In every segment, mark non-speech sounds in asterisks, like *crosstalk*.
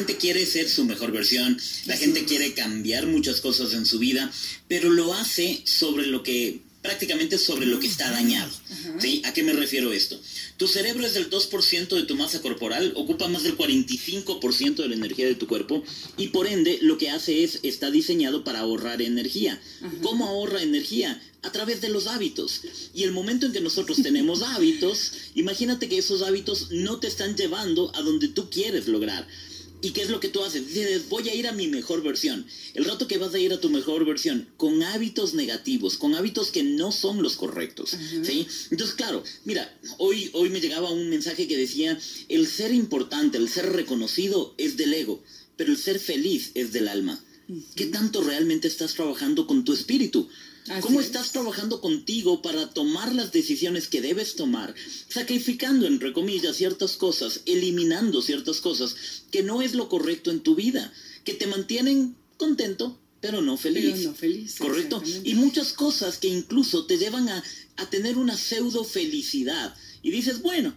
gente quiere ser su mejor versión, la gente quiere cambiar muchas cosas en su vida, pero lo hace sobre lo que prácticamente sobre lo que está dañado. ¿sí? ¿A qué me refiero esto? Tu cerebro es del 2% de tu masa corporal, ocupa más del 45% de la energía de tu cuerpo y por ende lo que hace es, está diseñado para ahorrar energía. ¿Cómo ahorra energía? A través de los hábitos. Y el momento en que nosotros tenemos *laughs* hábitos, imagínate que esos hábitos no te están llevando a donde tú quieres lograr. ¿Y qué es lo que tú haces? Dices, voy a ir a mi mejor versión. El rato que vas a ir a tu mejor versión, con hábitos negativos, con hábitos que no son los correctos. ¿sí? Entonces, claro, mira, hoy, hoy me llegaba un mensaje que decía, el ser importante, el ser reconocido es del ego, pero el ser feliz es del alma. ¿Qué tanto realmente estás trabajando con tu espíritu? ¿Cómo estás trabajando contigo para tomar las decisiones que debes tomar? Sacrificando, entre comillas, ciertas cosas, eliminando ciertas cosas que no es lo correcto en tu vida, que te mantienen contento, pero no feliz. Pero no feliz. Correcto. Y muchas cosas que incluso te llevan a, a tener una pseudo felicidad. Y dices, bueno,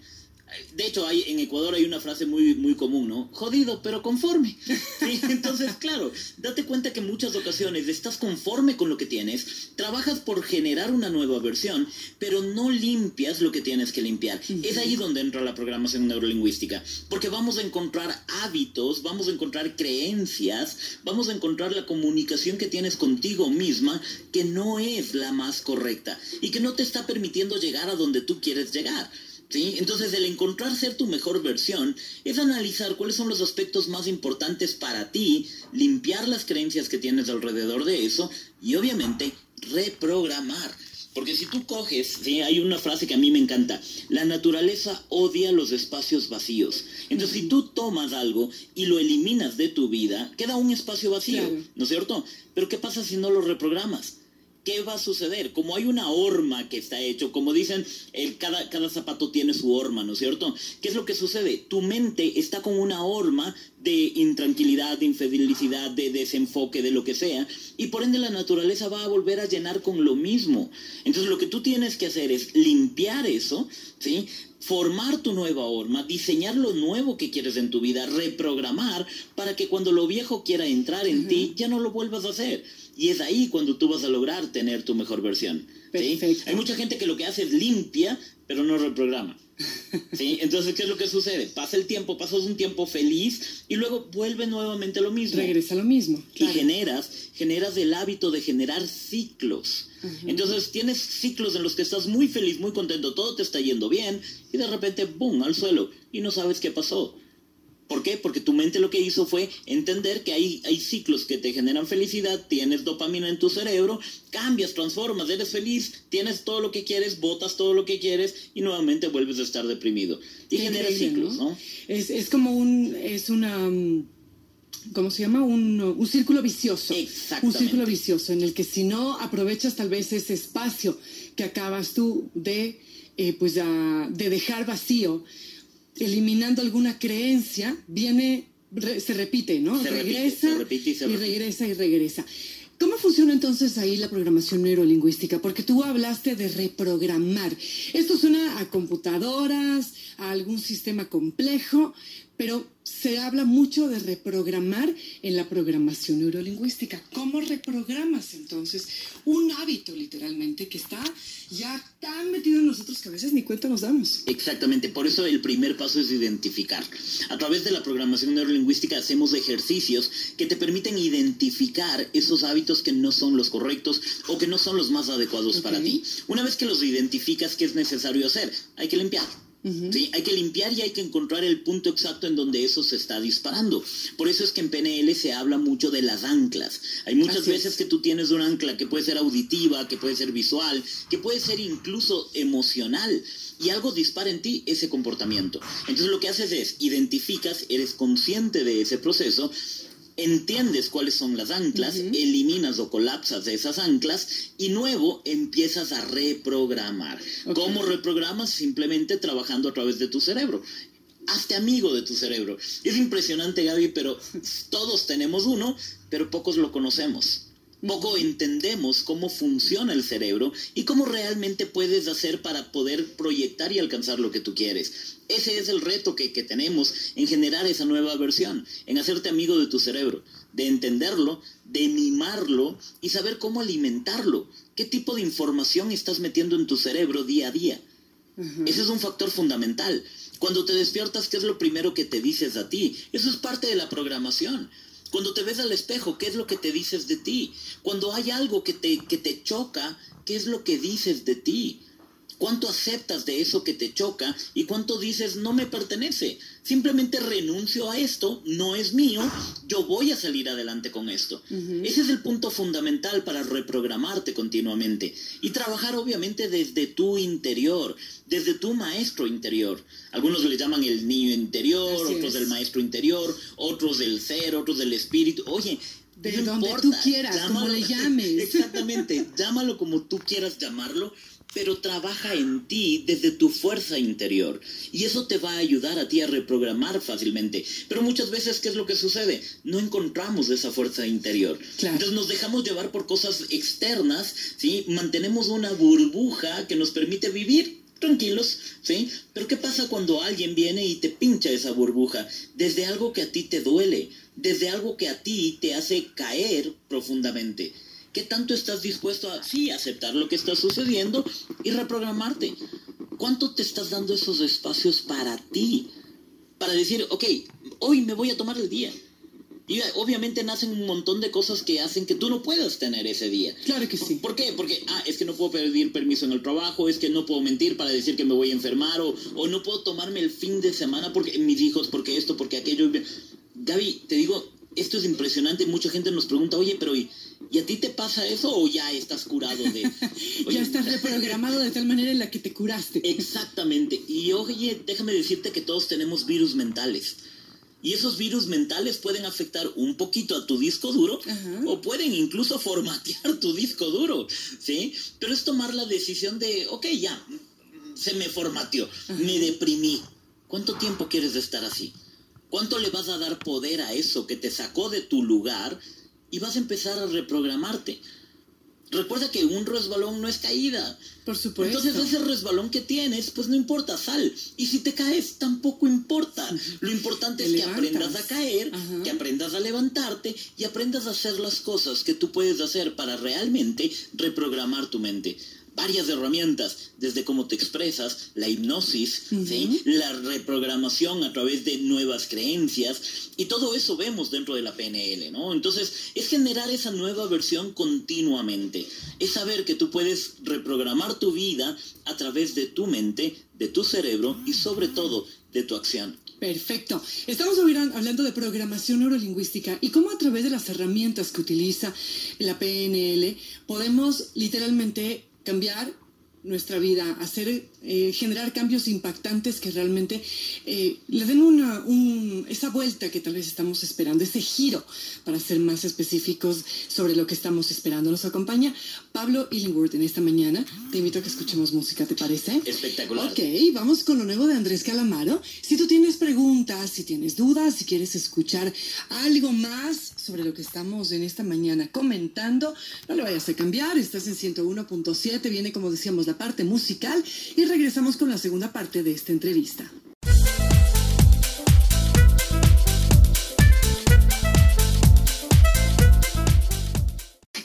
de hecho, hay, en Ecuador hay una frase muy, muy común, ¿no? Jodido, pero conforme. *laughs* Entonces, claro, date cuenta que en muchas ocasiones estás conforme con lo que tienes, trabajas por generar una nueva versión, pero no limpias lo que tienes que limpiar. Es ahí donde entra la programación neurolingüística, porque vamos a encontrar hábitos, vamos a encontrar creencias, vamos a encontrar la comunicación que tienes contigo misma que no es la más correcta y que no te está permitiendo llegar a donde tú quieres llegar. Entonces el encontrar ser tu mejor versión es analizar cuáles son los aspectos más importantes para ti, limpiar las creencias que tienes alrededor de eso y obviamente reprogramar. Porque si tú coges, hay una frase que a mí me encanta, la naturaleza odia los espacios vacíos. Entonces si tú tomas algo y lo eliminas de tu vida, queda un espacio vacío, ¿no es cierto? Pero ¿qué pasa si no lo reprogramas? ¿Qué va a suceder? Como hay una horma que está hecho, como dicen, el, cada, cada zapato tiene su horma, ¿no es cierto? ¿Qué es lo que sucede? Tu mente está con una horma de intranquilidad, de infelicidad, de desenfoque, de lo que sea, y por ende la naturaleza va a volver a llenar con lo mismo. Entonces lo que tú tienes que hacer es limpiar eso, ¿sí? Formar tu nueva horma, diseñar lo nuevo que quieres en tu vida, reprogramar para que cuando lo viejo quiera entrar en ti, ya no lo vuelvas a hacer. Y es ahí cuando tú vas a lograr tener tu mejor versión. Hay mucha gente que lo que hace es limpia, pero no reprograma. ¿Sí? Entonces, ¿qué es lo que sucede? Pasa el tiempo, pasas un tiempo feliz y luego vuelve nuevamente lo mismo. Regresa lo mismo. Y generas, generas el hábito de generar ciclos. Entonces, tienes ciclos en los que estás muy feliz, muy contento, todo te está yendo bien y de repente, ¡boom!, al suelo y no sabes qué pasó. ¿Por qué? Porque tu mente lo que hizo fue entender que hay, hay ciclos que te generan felicidad, tienes dopamina en tu cerebro, cambias, transformas, eres feliz, tienes todo lo que quieres, botas todo lo que quieres y nuevamente vuelves a estar deprimido. Y generas ciclos, ¿no? Es, es, como un, es una... Mm, ¿cómo se llama? Un, un, círculo vicioso. Exactamente. Un círculo vicioso en el que si no aprovechas tal vez ese espacio que acabas tú de, eh, pues, de dejar vacío, eliminando alguna creencia, viene, se repite, ¿no? regresa y, regresa y regresa. ¿Cómo funciona entonces ahí la programación neurolingüística? Porque tú hablaste de reprogramar. Esto suena a computadoras, a algún sistema complejo, pero se habla mucho de reprogramar en la programación neurolingüística. ¿Cómo reprogramas entonces un hábito literalmente que está ya tan metido en nosotros que a veces ni cuenta nos damos? Exactamente, por eso el primer paso es identificar. A través de la programación neurolingüística hacemos ejercicios que te permiten identificar esos hábitos que no son los correctos o que no son los más adecuados para ti. Una vez que los identificas, ¿qué es necesario hacer? Hay que limpiar ¿sí? Hay que limpiar y hay que encontrar el punto exacto en donde eso se está disparando. Por eso es que en PNL se habla mucho de las anclas. Hay muchas veces que tú tienes un ancla que puede ser auditiva, que puede ser visual, que puede ser incluso emocional y algo dispara en ti ese comportamiento. Entonces lo que haces es identificas, eres consciente de ese proceso entiendes cuáles son las anclas, eliminas o colapsas de esas anclas y nuevo empiezas a reprogramar. ¿Cómo reprogramas? Simplemente trabajando a través de tu cerebro. Hazte amigo de tu cerebro. Es impresionante, Gaby, pero todos tenemos uno, pero pocos lo conocemos. Poco entendemos cómo funciona el cerebro y cómo realmente puedes hacer para poder proyectar y alcanzar lo que tú quieres. Ese es el reto que, que tenemos en generar esa nueva versión, en hacerte amigo de tu cerebro, de entenderlo, de mimarlo y saber cómo alimentarlo. ¿Qué tipo de información estás metiendo en tu cerebro día a día? Ese es un factor fundamental. Cuando te despiertas, ¿qué es lo primero que te dices a ti? Eso es parte de la programación. Cuando te ves al espejo, ¿qué es lo que te dices de ti? Cuando hay algo que te, que te choca, ¿qué es lo que dices de ti? ¿Cuánto aceptas de eso que te choca y cuánto dices no me pertenece? Simplemente renuncio a esto, no es mío, yo voy a salir adelante con esto. Ese es el punto fundamental para reprogramarte continuamente y trabajar obviamente desde tu interior, desde tu maestro interior. Algunos le llaman el niño interior, otros del maestro interior, otros del ser, otros del espíritu. Oye, de donde tú quieras, como le llames. *laughs* Exactamente, llámalo como tú quieras llamarlo, pero trabaja en ti desde tu fuerza interior. Y eso te va a ayudar a ti a reprogramar fácilmente. Pero muchas veces, ¿qué es lo que sucede? No encontramos esa fuerza interior. Entonces nos dejamos llevar por cosas externas, ¿sí? Mantenemos una burbuja que nos permite vivir tranquilos, ¿sí? Pero ¿qué pasa cuando alguien viene y te pincha esa burbuja? Desde algo que a ti te duele, desde algo que a ti te hace caer profundamente. ¿Qué tanto estás dispuesto a, sí, aceptar lo que está sucediendo y reprogramarte? ¿Cuánto te estás dando esos espacios para ti? Para decir, ok, hoy me voy a tomar el día. Y obviamente nacen un montón de cosas que hacen que tú no puedas tener ese día. Claro que sí. ¿Por qué? Porque, ah, es que no puedo pedir permiso en el trabajo, es que no puedo mentir para decir que me voy a enfermar, o, o no puedo tomarme el fin de semana porque mis hijos, porque esto, porque aquello. Gaby, te digo, esto es impresionante. Mucha gente nos pregunta, oye, pero ¿y, a ti te pasa eso o ya estás curado de... *laughs* ya estás reprogramado de tal manera en la que te curaste. Exactamente. Y oye, déjame decirte que todos tenemos virus mentales. Y esos virus mentales pueden afectar un poquito a tu disco duro o pueden incluso formatear tu disco duro, ¿sí? Pero es tomar la decisión de, ok, ya, se me formateó, me deprimí. ¿Cuánto tiempo quieres estar así? ¿Cuánto le vas a dar poder a eso que te sacó de tu lugar y vas a empezar a reprogramarte? Recuerda que un resbalón no es caída. Por supuesto. Entonces ese resbalón que tienes, pues no importa, sal. Y si te caes, tampoco importa. Lo importante es que aprendas a caer, que aprendas a levantarte y aprendas a hacer las cosas que tú puedes hacer para realmente reprogramar tu mente varias herramientas, desde cómo te expresas, la hipnosis, la reprogramación a través de nuevas creencias, y todo eso vemos dentro de la PNL, ¿no? Entonces, es generar esa nueva versión continuamente, es saber que tú puedes reprogramar tu vida a través de tu mente, de tu cerebro y sobre todo de tu acción. Perfecto. Estamos hablando de programación neurolingüística y cómo a través de las herramientas que utiliza la PNL podemos literalmente cambiar nuestra vida, hacer, eh, generar cambios impactantes que realmente eh, le den una, esa vuelta que tal vez estamos esperando, ese giro para ser más específicos sobre lo que estamos esperando. Nos acompaña Pablo Illingworth en esta mañana. Te invito a que escuchemos música, ¿te parece? Espectacular. Ok, vamos con lo nuevo de Andrés Calamaro. Si tú tienes preguntas, si tienes dudas, si quieres escuchar algo más sobre lo que estamos en esta mañana comentando, no le vayas a cambiar, estás en 101.7, viene como decíamos la parte musical y regresamos con la segunda parte de esta entrevista.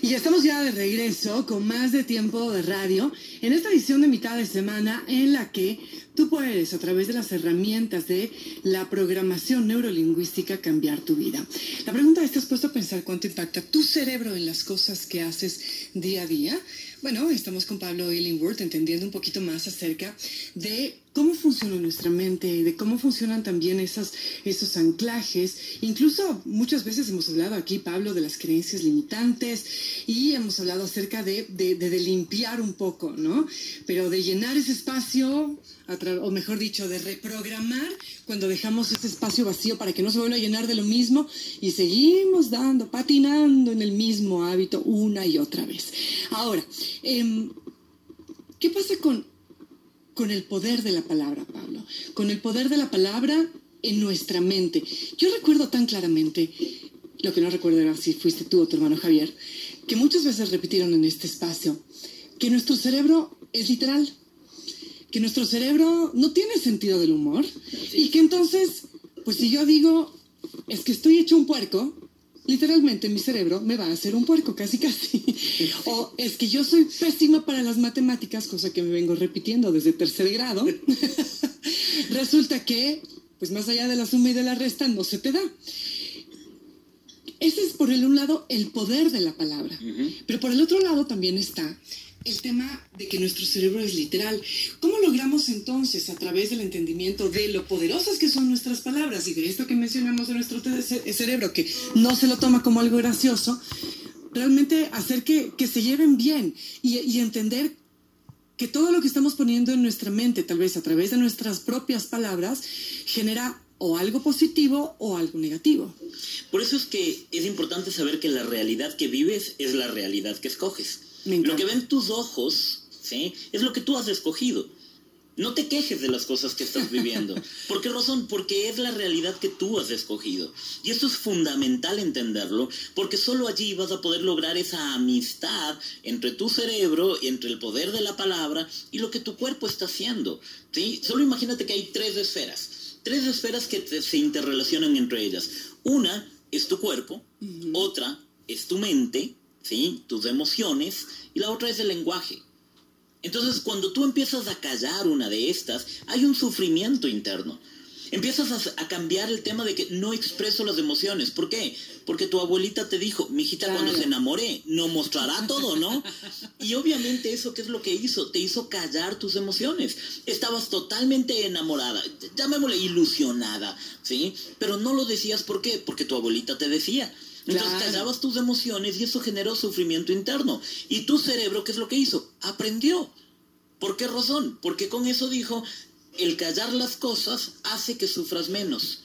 Y estamos ya de regreso con más de tiempo de radio en esta edición de mitad de semana en la que tú puedes a través de las herramientas de la programación neurolingüística cambiar tu vida. La pregunta es, ¿te has puesto a pensar cuánto impacta tu cerebro en las cosas que haces día a día? Bueno, estamos con Pablo Illingworth entendiendo un poquito más acerca de cómo funciona nuestra mente, de cómo funcionan también esas, esos anclajes. Incluso muchas veces hemos hablado aquí, Pablo, de las creencias limitantes y hemos hablado acerca de, de limpiar un poco, ¿no? Pero de llenar ese espacio o mejor dicho, de reprogramar cuando dejamos ese espacio vacío para que no se vuelva a llenar de lo mismo y seguimos dando, patinando en el mismo hábito una y otra vez. Ahora, em, ¿qué pasa con, con el poder de la palabra, Pablo? Con el poder de la palabra en nuestra mente. Yo recuerdo tan claramente, lo que no recuerdo era si fuiste tú o tu hermano Javier, que muchas veces repitieron en este espacio, que nuestro cerebro es literal, que nuestro cerebro no tiene sentido del humor y que entonces, pues si yo digo, es que estoy hecho un puerco, literalmente mi cerebro me va a hacer un puerco, casi casi. *laughs* O es que yo soy pésima para las matemáticas, cosa que me vengo repitiendo desde tercer grado. *laughs* Resulta que, pues más allá de la suma y de la resta, no se te da. Ese es por el un lado el poder de la palabra. Pero por el otro lado también está el tema de que nuestro cerebro es literal. ¿Cómo logramos entonces, a través del entendimiento de lo poderosas que son nuestras palabras y de esto que mencionamos de nuestro cerebro, que no se lo toma como algo gracioso, realmente hacer que, se lleven bien y, y entender que todo lo que estamos poniendo en nuestra mente, tal vez a través de nuestras propias palabras, genera o algo positivo o algo negativo. Por eso es que es importante saber que la realidad que vives es la realidad que escoges. Lo que ven tus ojos, ¿sí? Es lo que tú has escogido. No te quejes de las cosas que estás viviendo. *laughs* ¿Por qué razón? Porque es la realidad que tú has escogido. Y esto es fundamental entenderlo, porque solo allí vas a poder lograr esa amistad entre tu cerebro, entre el poder de la palabra y lo que tu cuerpo está haciendo. ¿sí? Solo imagínate que hay tres esferas tres esferas que se interrelacionan entre ellas. Una es tu cuerpo, otra es tu mente, ¿sí? tus emociones, y la otra es el lenguaje. Entonces, cuando tú empiezas a callar una de estas, hay un sufrimiento interno empiezas a, cambiar el tema de que no expreso las emociones. ¿Por qué? Porque tu abuelita te dijo, mi hijita cuando se enamore, no mostrará todo, ¿no? Y obviamente eso, ¿qué es lo que hizo? Te hizo callar tus emociones. Estabas totalmente enamorada, llamémosle ilusionada, ¿sí? Pero no lo decías, ¿por qué? Porque tu abuelita te decía. Entonces callabas tus emociones y eso generó sufrimiento interno. Y tu cerebro, ¿qué es lo que hizo? Aprendió. ¿Por qué razón? Porque con eso dijo, el callar las cosas hace que sufras menos.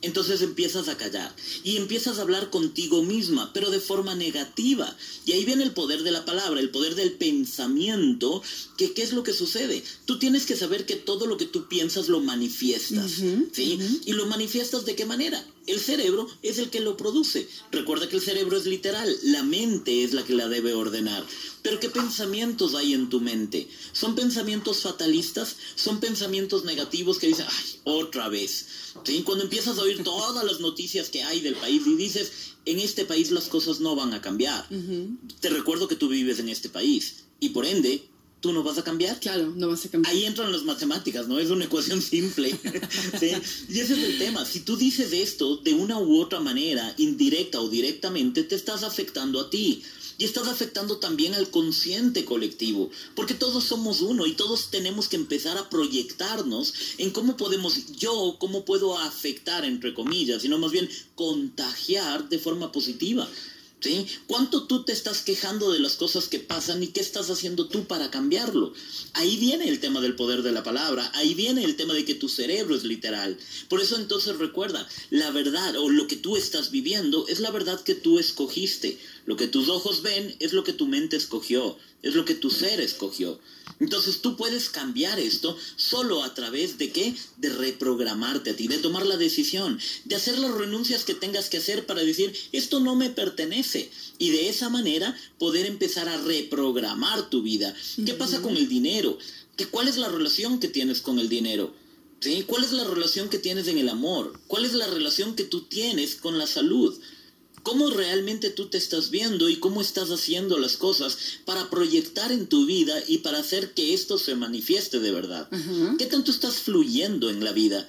Entonces empiezas a callar y empiezas a hablar contigo misma, pero de forma negativa. Y ahí viene el poder de la palabra, el poder del pensamiento, que qué es lo que sucede. Tú tienes que saber que todo lo que tú piensas lo manifiestas, ¿sí? Y lo manifiestas de qué manera? El cerebro es el que lo produce. Recuerda que el cerebro es literal, la mente es la que la debe ordenar. Pero ¿qué pensamientos hay en tu mente? ¿Son pensamientos fatalistas? ¿Son pensamientos negativos que dicen, ay, otra vez? ¿Sí? Cuando empiezas a oír todas las noticias que hay del país y dices, en este país las cosas no van a cambiar. Te recuerdo que tú vives en este país y por ende tú no vas a cambiar. Claro, no vas a cambiar. Ahí entran las matemáticas, ¿no? Es una ecuación simple. *laughs* Y ese es el tema. Si tú dices esto de una u otra manera, indirecta o directamente, te estás afectando a ti. Y estás afectando también al consciente colectivo, porque todos somos uno y todos tenemos que empezar a proyectarnos en cómo podemos, yo, cómo puedo afectar, entre comillas, sino más bien contagiar de forma positiva. ¿Cuánto tú te estás quejando de las cosas que pasan y qué estás haciendo tú para cambiarlo? Ahí viene el tema del poder de la palabra, ahí viene el tema de que tu cerebro es literal. Por eso entonces recuerda, la verdad o lo que tú estás viviendo es la verdad que tú escogiste. Lo que tus ojos ven es lo que tu mente escogió, es lo que tu ser escogió. Entonces tú puedes cambiar esto solo a través de qué? De reprogramarte a ti, de tomar la decisión, de hacer las renuncias que tengas que hacer para decir, esto no me pertenece. Y de esa manera poder empezar a reprogramar tu vida. ¿Qué pasa con el dinero? ¿Qué, ¿Cuál es la relación que tienes con el dinero? ¿Sí? ¿Cuál es la relación que tienes en el amor? ¿Cuál es la relación que tú tienes con la salud? Cómo realmente tú te estás viendo y cómo estás haciendo las cosas para proyectar en tu vida y para hacer que esto se manifieste de verdad. ¿Qué tanto estás fluyendo en la vida?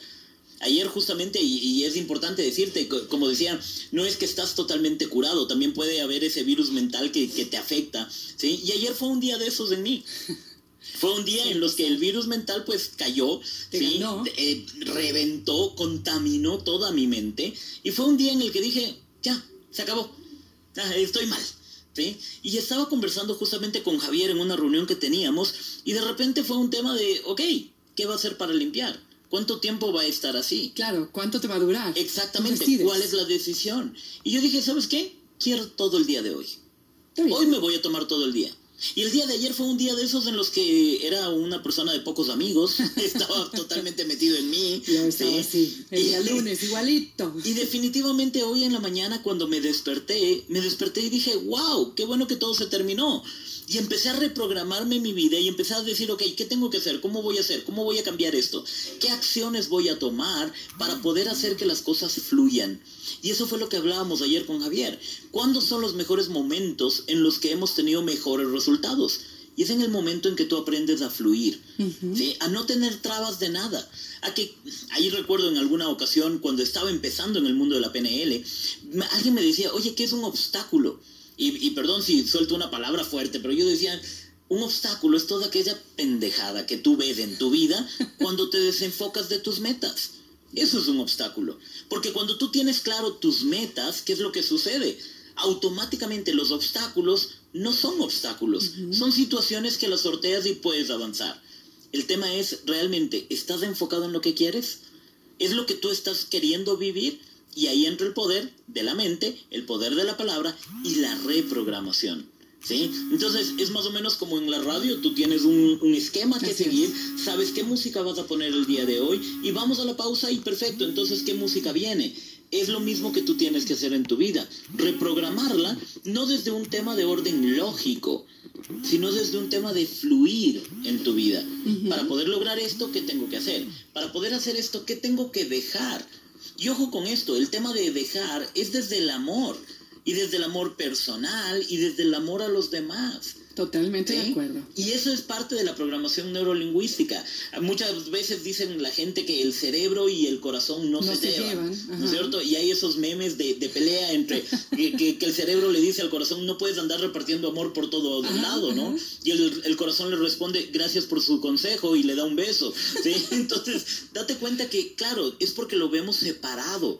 Ayer justamente, y, es importante decirte, como decía, no es que estás totalmente curado, también puede haber ese virus mental que, te afecta, ¿sí? Y ayer fue un día de esos en mí. *laughs* Fue un día en los que el virus mental pues cayó, ¿sí? Eh, reventó, contaminó toda mi mente. Y fue un día en el que dije, ya, se acabó. Ah, estoy mal. ¿sí? Y estaba conversando justamente con Javier en una reunión que teníamos y de repente fue un tema de, ok, ¿qué va a hacer para limpiar? ¿Cuánto tiempo va a estar así? Claro, ¿cuánto te va a durar? Exactamente, ¿cuál es la decisión? Y yo dije, ¿sabes qué? Quiero todo el día de hoy. Hoy me voy a tomar todo el día. Y el día de ayer fue un día de esos en los que era una persona de pocos amigos, *laughs* estaba *laughs* totalmente metido en mí. Yo estaba así, el día lunes, igualito. Y definitivamente hoy en la mañana cuando me desperté, me desperté y dije, wow, qué bueno que todo se terminó. Y empecé a reprogramarme mi vida y empecé a decir, ok, ¿qué tengo que hacer? ¿Cómo voy a hacer? ¿Cómo voy a cambiar esto? ¿Qué acciones voy a tomar para poder hacer que las cosas fluyan? Y eso fue lo que hablábamos ayer con Javier. ¿Cuándo son los mejores momentos en los que hemos tenido mejores resultados? Y es en el momento en que tú aprendes a fluir, a no tener trabas de nada. A que, ahí recuerdo en alguna ocasión, cuando estaba empezando en el mundo de la PNL, alguien me decía, oye, ¿qué es un obstáculo? Y, perdón si suelto una palabra fuerte, pero yo decía, un obstáculo es toda aquella pendejada que tú ves en tu vida *laughs* cuando te desenfocas de tus metas. Eso es un obstáculo. Porque cuando tú tienes claro tus metas, ¿qué es lo que sucede? Automáticamente los obstáculos no son obstáculos, son situaciones que las sorteas y puedes avanzar. El tema es, ¿realmente estás enfocado en lo que quieres? ¿Es lo que tú estás queriendo vivir? Y ahí entra el poder de la mente, el poder de la palabra y la reprogramación. ¿Sí? Entonces es más o menos como en la radio, tú tienes un, esquema que seguir, sabes qué música vas a poner el día de hoy y vamos a la pausa y perfecto, entonces qué música viene. Es lo mismo que tú tienes que hacer en tu vida, reprogramarla no desde un tema de orden lógico, sino desde un tema de fluir en tu vida. Para poder lograr esto, ¿qué tengo que hacer? Para poder hacer esto, ¿qué tengo que dejar? Y ojo con esto, el tema de dejar es desde el amor, y desde el amor personal, y desde el amor a los demás. Totalmente de acuerdo. Y eso es parte de la programación neurolingüística. Muchas veces dicen la gente que el cerebro y el corazón no, se, llevan, ¿no es cierto? Y hay esos memes de, pelea entre *laughs* que, el cerebro le dice al corazón, no puedes andar repartiendo amor por todo lado, ¿no? Y el, corazón le responde, gracias por su consejo y le da un beso. ¿sí? *laughs* Entonces, date cuenta que, claro, es porque lo vemos separado.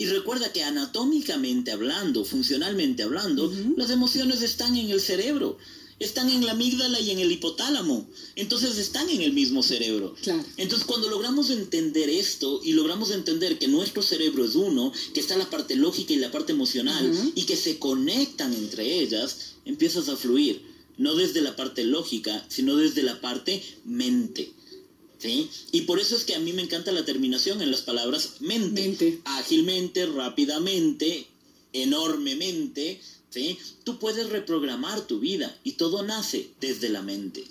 Y recuerda que anatómicamente hablando, funcionalmente hablando, las emociones están en el cerebro están en la amígdala y en el hipotálamo. Entonces están en el mismo cerebro. Entonces cuando logramos entender esto y logramos entender que nuestro cerebro es uno, que está la parte lógica y la parte emocional y que se conectan entre ellas, empiezas a fluir. No desde la parte lógica, sino desde la parte mente. ¿Sí? Y por eso es que a mí me encanta la terminación en las palabras mente. mente. Ágilmente, rápidamente, enormemente, ¿sí? Tú puedes reprogramar tu vida y todo nace desde la mente.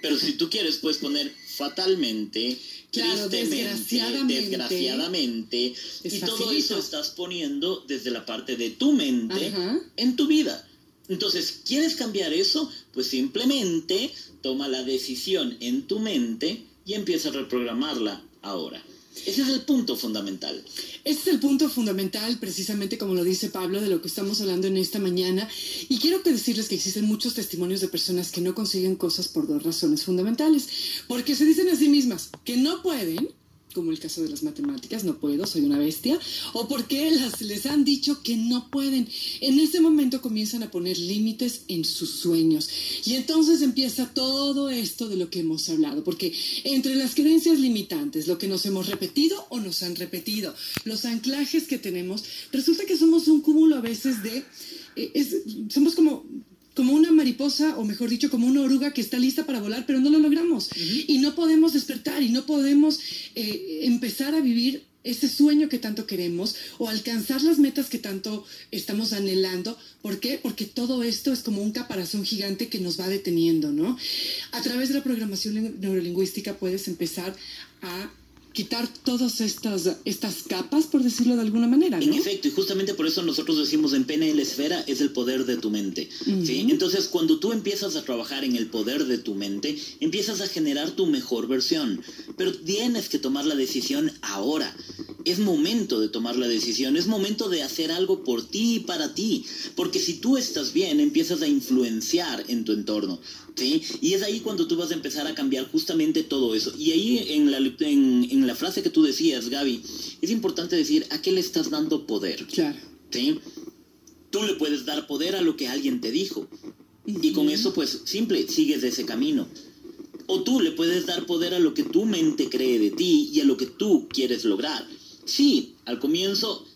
Pero si tú quieres, puedes poner fatalmente, tristemente, desgraciadamente, y todo eso estás poniendo desde la parte de tu mente en tu vida. Entonces, ¿quieres cambiar eso? Pues simplemente toma la decisión en tu mente y empieza a reprogramarla ahora. Ese es el punto fundamental. Ese es el punto fundamental, precisamente como lo dice Pablo, de lo que estamos hablando en esta mañana. Y quiero decirles que existen muchos testimonios de personas que no consiguen cosas por dos razones fundamentales. Porque se dicen a sí mismas que no pueden como el caso de las matemáticas, no puedo, soy una bestia, o porque las, les han dicho que no pueden. En ese momento comienzan a poner límites en sus sueños. Y entonces empieza todo esto de lo que hemos hablado, porque entre las creencias limitantes, lo que nos hemos repetido o nos han repetido, los anclajes que tenemos, resulta que somos un cúmulo a veces de... Eh, somos como como una mariposa, o mejor dicho, como una oruga que está lista para volar, pero no lo logramos. Y no podemos despertar y no podemos eh, empezar a vivir ese sueño que tanto queremos o alcanzar las metas que tanto estamos anhelando. ¿Por qué? Porque todo esto es como un caparazón gigante que nos va deteniendo, ¿no? A través de la programación neurolingüística puedes empezar a quitar todas estas, estas capas, por decirlo de alguna manera. En efecto, y justamente por eso nosotros decimos en PNL Esfera es el poder de tu mente. ¿sí? Entonces, cuando tú empiezas a trabajar en el poder de tu mente, empiezas a generar tu mejor versión. Pero tienes que tomar la decisión ahora. Es momento de tomar la decisión, es momento de hacer algo por ti y para ti. Porque si tú estás bien, empiezas a influenciar en tu entorno. Y es ahí cuando tú vas a empezar a cambiar justamente todo eso. Y ahí en la, en, la frase que tú decías, Gaby, es importante decir a qué le estás dando poder. Claro. ¿Sí? Tú le puedes dar poder a lo que alguien te dijo. Y con eso, pues, simple, sigues ese camino. O tú le puedes dar poder a lo que tu mente cree de ti y a lo que tú quieres lograr. Sí, al comienzo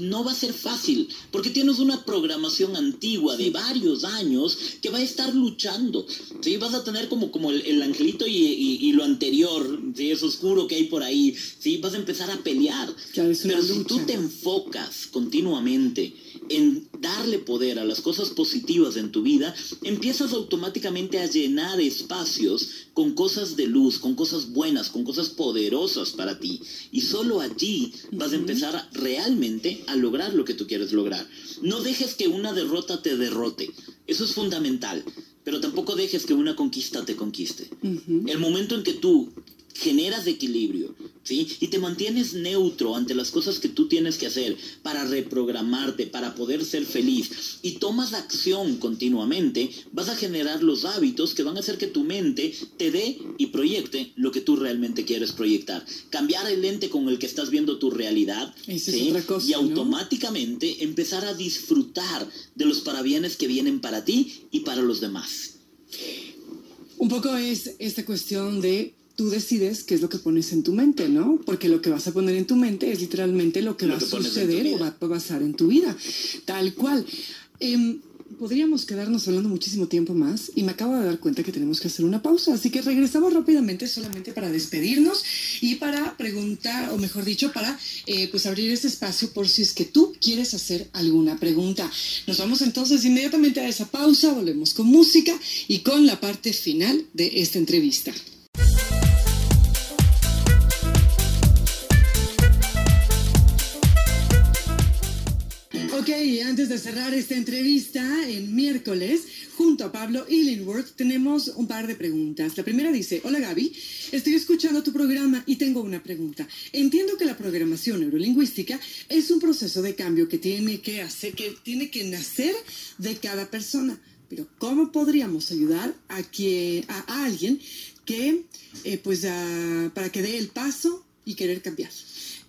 no va a ser fácil, porque tienes una programación antigua de varios años que va a estar luchando. ¿sí? Vas a tener como, como el, angelito y, lo anterior, ¿sí? es oscuro que hay por ahí, ¿sí? vas a empezar a pelear. Pero si tú te enfocas continuamente en darle poder a las cosas positivas en tu vida, empiezas automáticamente a llenar espacios con cosas de luz, con cosas buenas, con cosas poderosas para ti. Y solo allí vas a empezar realmente a lograr lo que tú quieres lograr. No dejes que una derrota te derrote. Eso es fundamental. Pero tampoco dejes que una conquista te conquiste. El momento en que tú generas equilibrio, ¿sí? Y te mantienes neutro ante las cosas que tú tienes que hacer para reprogramarte, para poder ser feliz, y tomas acción continuamente, vas a generar los hábitos que van a hacer que tu mente te dé y proyecte lo que tú realmente quieres proyectar. Cambiar el lente con el que estás viendo tu realidad, ¿sí? y automáticamente empezar a disfrutar de los parabienes que vienen para ti y para los demás. Un poco es esta cuestión de tú decides qué es lo que pones en tu mente, ¿no? Porque lo que vas a poner en tu mente es literalmente lo que va a suceder o va a pasar en tu vida, tal cual. Em, podríamos quedarnos hablando muchísimo tiempo más y me acabo de dar cuenta que tenemos que hacer una pausa, así que regresamos rápidamente solamente para despedirnos y para preguntar, o mejor dicho, para eh, pues abrir este espacio por si es que tú quieres hacer alguna pregunta. Nos vamos entonces inmediatamente a esa pausa, volvemos con música y con la parte final de esta entrevista. Antes de cerrar esta entrevista, el miércoles, junto a Pablo Illingworth, tenemos un par de preguntas. La primera dice, hola Gaby, estoy escuchando tu programa y tengo una pregunta. Entiendo que la programación neurolingüística es un proceso de cambio que tiene que hacer, que tiene que nacer de cada persona. Pero ¿cómo podríamos ayudar a, que, a, alguien que, eh, pues, para que dé el paso y querer cambiar?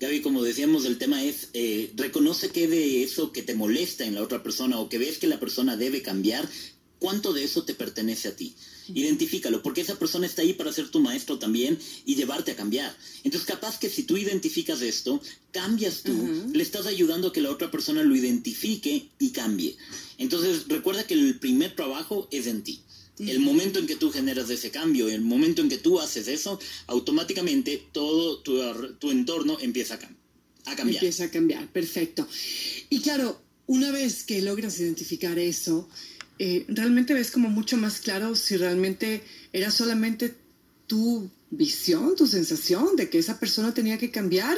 Gaby, como decíamos, el tema es, eh, reconoce qué de eso que te molesta en la otra persona o que ves que la persona debe cambiar, cuánto de eso te pertenece a ti. Identifícalo, porque esa persona está ahí para ser tu maestro también y llevarte a cambiar. Entonces, capaz que si tú identificas esto, cambias tú, le estás ayudando a que la otra persona lo identifique y cambie. Entonces, recuerda que el primer trabajo es en ti. El momento en que tú generas ese cambio, el momento en que tú haces eso, automáticamente todo tu, entorno empieza a, cambiar. Empieza a cambiar, perfecto. Y claro, una vez que logras identificar eso, eh, realmente ves como mucho más claro si realmente era solamente tu visión, tu sensación de que esa persona tenía que cambiar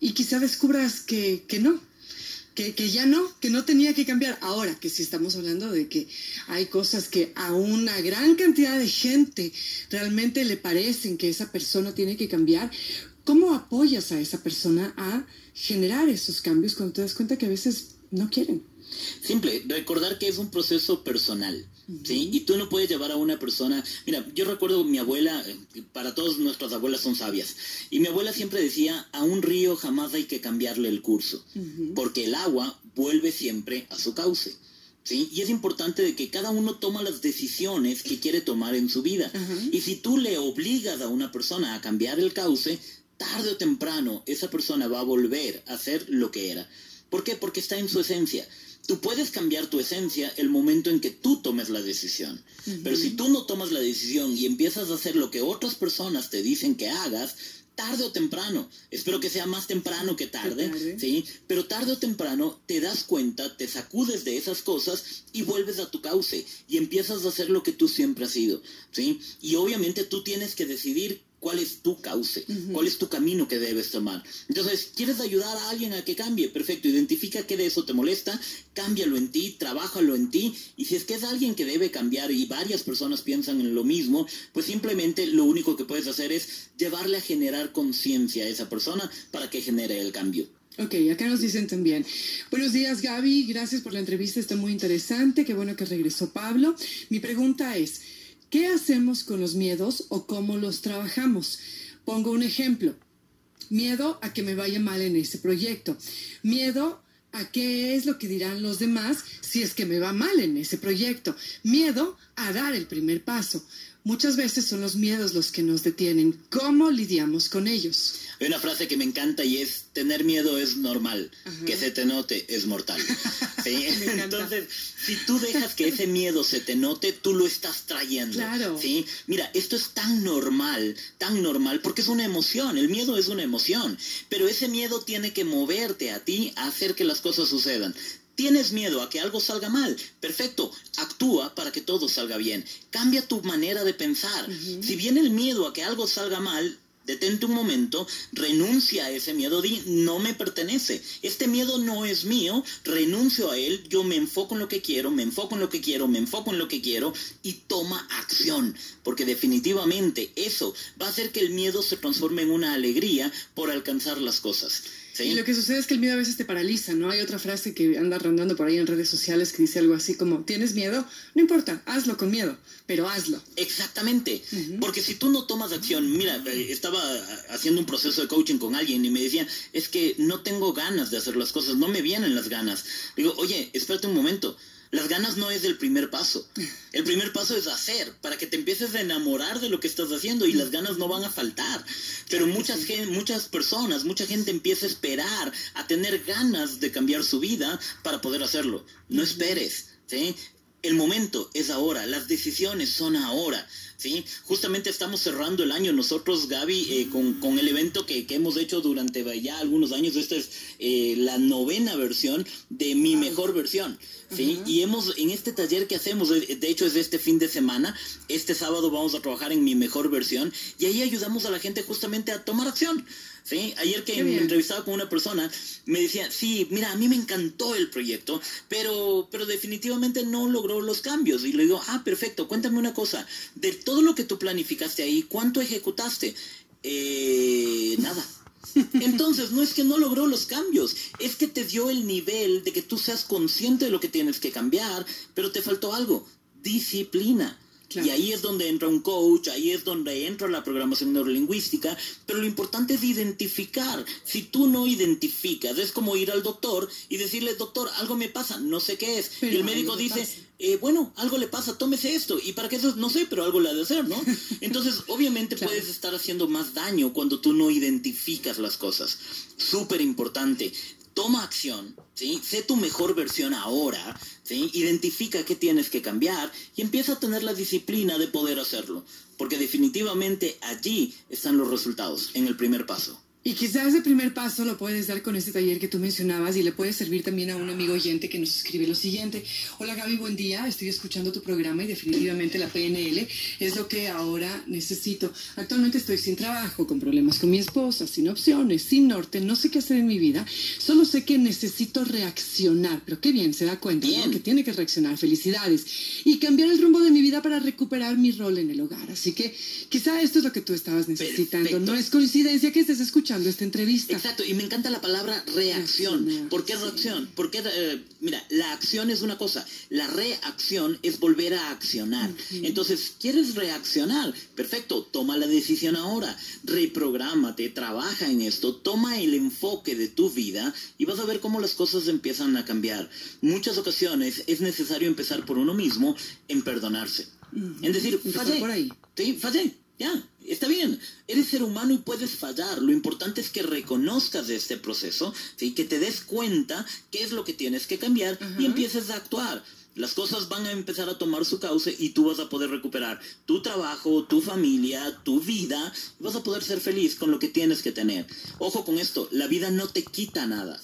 y quizá descubras que, que no, que, ya no, que no tenía que cambiar. Ahora que si estamos hablando de que hay cosas que a una gran cantidad de gente realmente le parecen que esa persona tiene que cambiar, ¿cómo apoyas a esa persona a generar esos cambios cuando te das cuenta que a veces no quieren? Simple, recordar que es un proceso personal. ¿Sí? Y tú no puedes llevar a una persona, mira, yo recuerdo mi abuela, eh, para todos nuestras abuelas son sabias, y mi abuela siempre decía, a un río jamás hay que cambiarle el curso, porque el agua vuelve siempre a su cauce. ¿Sí? Y es importante de que cada uno toma las decisiones que quiere tomar en su vida. Y si tú le obligas a una persona a cambiar el cauce, tarde o temprano esa persona va a volver a ser lo que era. ¿Por qué? Porque está en su esencia. Tú puedes cambiar tu esencia el momento en que tú tomes la decisión. Pero si tú no tomas la decisión y empiezas a hacer lo que otras personas te dicen que hagas, tarde o temprano, espero que sea más temprano que tarde, ¿sí? Pero tarde o temprano te das cuenta, te sacudes de esas cosas y vuelves a tu cauce y empiezas a hacer lo que tú siempre has sido, ¿sí? Y obviamente tú tienes que decidir cuál es tu cauce, cuál es tu camino que debes tomar. Entonces, ¿quieres ayudar a alguien a que cambie? Perfecto, identifica qué de eso te molesta, cámbialo en ti, trabájalo en ti, y si es que es alguien que debe cambiar y varias personas piensan en lo mismo, pues simplemente lo único que puedes hacer es llevarle a generar conciencia a esa persona para que genere el cambio. Ok, acá nos dicen también. Buenos días Gaby, gracias por la entrevista, está muy interesante, qué bueno que regresó Pablo. Mi pregunta es, ¿Qué hacemos con los miedos o cómo los trabajamos? Pongo un ejemplo. Miedo a que me vaya mal en ese proyecto. Miedo a qué es lo que dirán los demás si es que me va mal en ese proyecto. Miedo a dar el primer paso. Muchas veces son los miedos los que nos detienen. ¿Cómo lidiamos con ellos? Hay una frase que me encanta y es, tener miedo es normal, que se te note es mortal. *laughs* Entonces, si tú dejas que ese miedo se te note, tú lo estás trayendo. Claro. ¿sí? Mira, esto es tan normal, tan normal, porque es una emoción, el miedo es una emoción, pero ese miedo tiene que moverte a ti a hacer que las cosas sucedan. Tienes miedo a que algo salga mal. Perfecto, actúa para que todo salga bien. Cambia tu manera de pensar. Si viene el miedo a que algo salga mal, detente un momento, renuncia a ese miedo, di, no me pertenece. Este miedo no es mío, renuncio a él, yo me enfoco en lo que quiero, me enfoco en lo que quiero, me enfoco en lo que quiero y toma acción. Porque definitivamente eso va a hacer que el miedo se transforme en una alegría por alcanzar las cosas. Y lo que sucede es que el miedo a veces te paraliza, ¿no? Hay otra frase que anda rondando por ahí en redes sociales que dice algo así como, ¿tienes miedo? No importa, hazlo con miedo, pero hazlo. Exactamente, porque si tú no tomas acción, mira, eh, estaba haciendo un proceso de coaching con alguien y me decía, es que no tengo ganas de hacer las cosas, no me vienen las ganas. Digo, oye, espérate un momento las ganas no es el primer paso. El primer paso es hacer, para que te empieces a enamorar de lo que estás haciendo y las ganas no van a faltar. Pero muchas, muchas personas, mucha gente empieza a esperar, a tener ganas de cambiar su vida para poder hacerlo. No esperes. ¿sí? El momento es ahora, las decisiones son ahora. ¿sí? Justamente estamos cerrando el año nosotros, Gaby, eh, con, el evento que, hemos hecho durante ya algunos años. Esta es eh, la novena versión de mi mejor versión. ¿sí? Y hemos, en este taller que hacemos, de hecho es este fin de semana, este sábado vamos a trabajar en mi mejor versión y ahí ayudamos a la gente justamente a tomar acción. ¿Sí? Ayer que me entrevistaba con una persona, me decía, sí, mira, a mí me encantó el proyecto, pero, pero definitivamente no logró los cambios. Y le digo, ah, perfecto, cuéntame una cosa, de todo lo que tú planificaste ahí, ¿cuánto ejecutaste? Eh, nada. Entonces, no es que no logró los cambios, es que te dio el nivel de que tú seas consciente de lo que tienes que cambiar, pero te faltó algo, disciplina. Y ahí es donde entra un coach, ahí es donde entra la programación neurolingüística, pero lo importante es identificar. Si tú no identificas, es como ir al doctor y decirle, doctor, algo me pasa, no sé qué es. y el médico dice, eh, bueno, algo le pasa, tómese esto. Y para qué eso, no sé, pero algo le ha de hacer, ¿no? *laughs* Entonces, obviamente puedes estar haciendo más daño cuando tú no identificas las cosas. Súper importante toma acción, ¿sí? Sé tu mejor versión ahora, ¿sí? Identifica qué tienes que cambiar y empieza a tener la disciplina de poder hacerlo, porque definitivamente allí están los resultados, en el primer paso. Y quizás ese primer paso lo puedes dar con este taller que tú mencionabas y le puede servir también a un amigo oyente que nos escribe lo siguiente. Hola Gaby, buen día. Estoy escuchando tu programa y definitivamente la PNL es lo que ahora necesito. Actualmente estoy sin trabajo, con problemas con mi esposa, sin opciones, sin norte, no sé qué hacer en mi vida. Solo sé que necesito reaccionar. Pero qué bien, se da cuenta que tiene que reaccionar. Felicidades. Y cambiar el rumbo de mi vida para recuperar mi rol en el hogar. Así que quizá esto es lo que tú estabas necesitando. No es coincidencia que estés escuchando esta entrevista. Exacto, y me encanta la palabra reacción. ¿Por qué reacción? Porque, eh, mira, la acción es una cosa, la reacción es volver a accionar. Entonces, ¿quieres reaccionar? Perfecto, toma la decisión ahora, reprográmate, trabaja en esto, toma el enfoque de tu vida y vas a ver cómo las cosas empiezan a cambiar. Muchas ocasiones es necesario empezar por uno mismo en perdonarse. En decir, fallé. Por ahí. Sí, fallé ya, está bien, eres ser humano y puedes fallar. Lo importante es que reconozcas este proceso, ¿sí? que te des cuenta qué es lo que tienes que cambiar y empieces a actuar. Las cosas van a empezar a tomar su cauce y tú vas a poder recuperar tu trabajo, tu familia, tu vida. Y vas a poder ser feliz con lo que tienes que tener. Ojo con esto, la vida no te quita nada,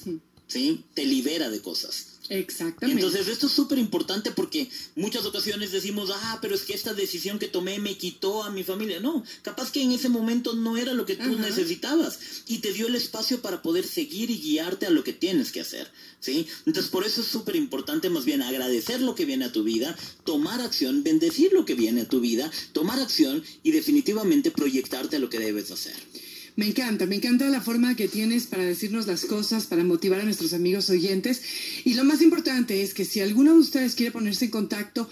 ¿sí? Te libera de cosas. Exactamente. Entonces, esto es súper importante porque muchas ocasiones decimos, ah, pero es que esta decisión que tomé me quitó a mi familia. No, capaz que en ese momento no era lo que tú necesitabas y te dio el espacio para poder seguir y guiarte a lo que tienes que hacer. ¿sí? Entonces, por eso es súper importante más bien agradecer lo que viene a tu vida, tomar acción, bendecir lo que viene a tu vida, tomar acción y definitivamente proyectarte a lo que debes hacer. Me encanta, me encanta la forma que tienes para decirnos las cosas, para motivar a nuestros amigos oyentes. Y lo más importante es que si alguno de ustedes quiere ponerse en contacto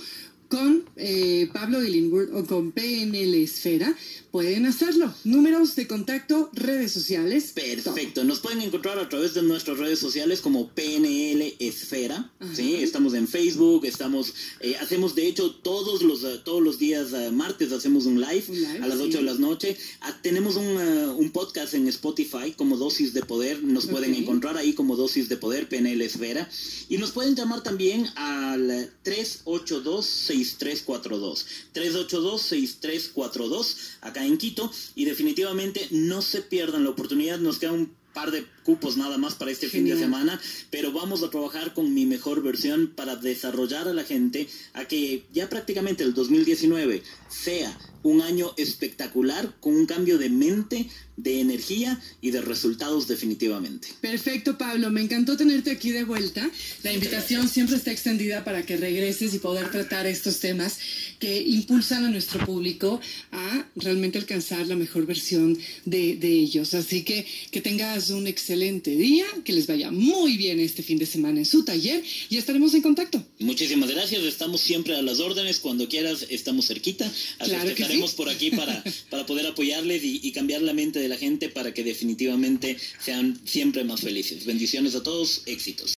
con eh, Pablo Illingworth o con PNL Esfera, pueden hacerlo. Números de contacto, redes sociales. Perfecto. Nos pueden encontrar a través de nuestras redes sociales como PNL Esfera. ¿sí? Estamos en Facebook, estamos, eh, hacemos de hecho todos los, eh, todos los días martes hacemos un live, a las 8 de la noche. Ah, tenemos un, un, podcast en Spotify como Dosis de Poder. Nos pueden encontrar ahí como Dosis de Poder, PNL Esfera. Y nos pueden llamar también al 382 6342. 382-6342 acá en Quito. Y definitivamente no se pierdan la oportunidad, nos queda un par de cupos nada más para este fin de semana, pero vamos a trabajar con mi mejor versión para desarrollar a la gente a que ya prácticamente el 2019 sea un año espectacular con un cambio de mente, de energía y de resultados definitivamente. Perfecto, Pablo. Me encantó tenerte aquí de vuelta. La invitación siempre está extendida para que regreses y poder tratar estos temas que impulsan a nuestro público a realmente alcanzar la mejor versión de, de ellos. Así que que tengas un excelente día, que les vaya muy bien este fin de semana en su taller y estaremos en contacto. Muchísimas gracias. Estamos siempre a las órdenes. Cuando quieras, estamos cerquita. Claro que estaremos por aquí para, para poder apoyarles y, cambiar la mente de la gente para que definitivamente sean siempre más felices. Bendiciones a todos, éxitos.